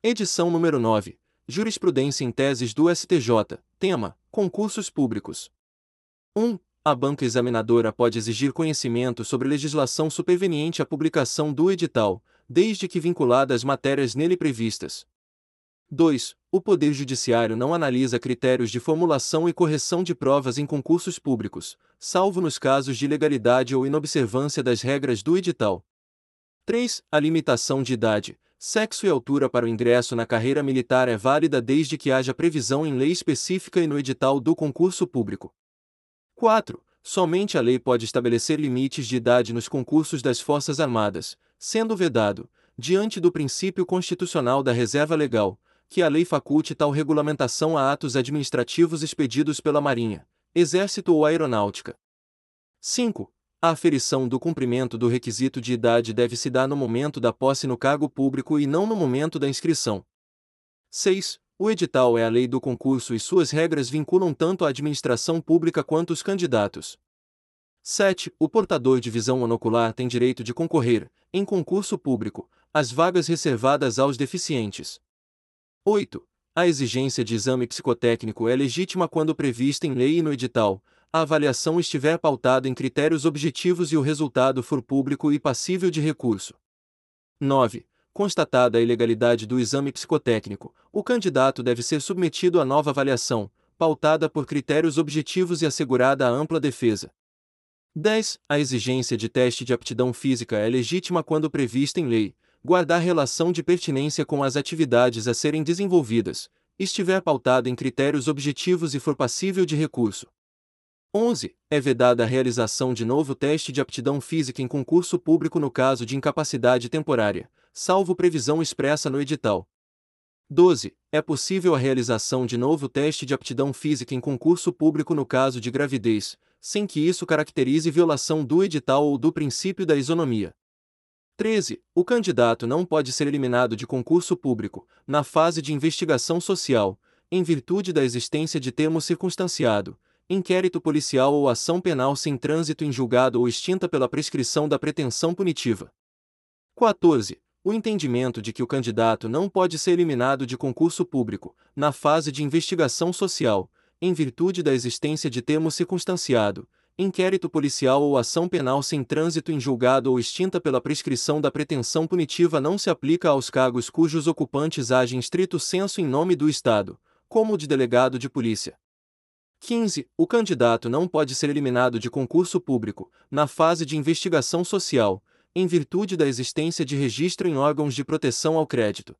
Edição número 9. Jurisprudência em teses do STJ. Tema: Concursos públicos. 1. A banca examinadora pode exigir conhecimento sobre legislação superveniente à publicação do edital, desde que vinculada às matérias nele previstas. 2. O Poder Judiciário não analisa critérios de formulação e correção de provas em concursos públicos, salvo nos casos de ilegalidade ou inobservância das regras do edital. 3. A limitação de idade, sexo e altura para o ingresso na carreira militar é válida desde que haja previsão em lei específica e no edital do concurso público. 4. Somente a lei pode estabelecer limites de idade nos concursos das Forças Armadas, sendo vedado, diante do princípio constitucional da reserva legal, que a lei faculte tal regulamentação a atos administrativos expedidos pela Marinha, Exército ou Aeronáutica. 5. A aferição do cumprimento do requisito de idade deve se dar no momento da posse no cargo público e não no momento da inscrição. 6. O edital é a lei do concurso e suas regras vinculam tanto a administração pública quanto os candidatos. 7. O portador de visão monocular tem direito de concorrer, em concurso público, às vagas reservadas aos deficientes. 8. A exigência de exame psicotécnico é legítima quando prevista em lei e no edital, a avaliação estiver pautada em critérios objetivos e o resultado for público e passível de recurso. 9. Constatada a ilegalidade do exame psicotécnico, o candidato deve ser submetido a nova avaliação, pautada por critérios objetivos e assegurada a ampla defesa. 10. A exigência de teste de aptidão física é legítima quando prevista em lei, guardar relação de pertinência com as atividades a serem desenvolvidas, estiver pautada em critérios objetivos e for passível de recurso. 11. É vedada a realização de novo teste de aptidão física em concurso público no caso de incapacidade temporária, salvo previsão expressa no edital. 12. É possível a realização de novo teste de aptidão física em concurso público no caso de gravidez, sem que isso caracterize violação do edital ou do princípio da isonomia. 13. O candidato não pode ser eliminado de concurso público, na fase de investigação social, em virtude da existência de termo circunstanciado, inquérito policial ou ação penal sem trânsito em julgado ou extinta pela prescrição da pretensão punitiva. 14. O entendimento de que o candidato não pode ser eliminado de concurso público, na fase de investigação social, em virtude da existência de termo circunstanciado, inquérito policial ou ação penal sem trânsito em julgado ou extinta pela prescrição da pretensão punitiva não se aplica aos cargos cujos ocupantes agem estrito senso em nome do Estado, como o de delegado de polícia. 15. O candidato não pode ser eliminado de concurso público, na fase de investigação social, em virtude da existência de registro em órgãos de proteção ao crédito.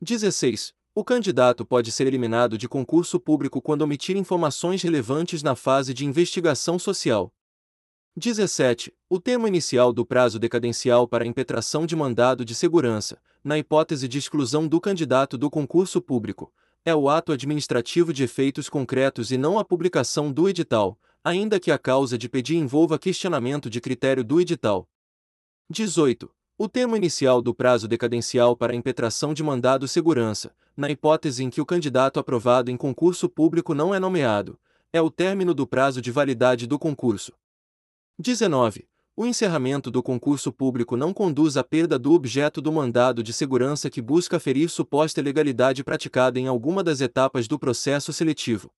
16. O candidato pode ser eliminado de concurso público quando omitir informações relevantes na fase de investigação social. 17. O termo inicial do prazo decadencial para impetração de mandado de segurança, na hipótese de exclusão do candidato do concurso público, é o ato administrativo de efeitos concretos e não a publicação do edital, ainda que a causa de pedir envolva questionamento de critério do edital. 18. O termo inicial do prazo decadencial para impetração de mandado segurança, na hipótese em que o candidato aprovado em concurso público não é nomeado, é o término do prazo de validade do concurso. 19. O encerramento do concurso público não conduz à perda do objeto do mandado de segurança que busca ferir suposta ilegalidade praticada em alguma das etapas do processo seletivo.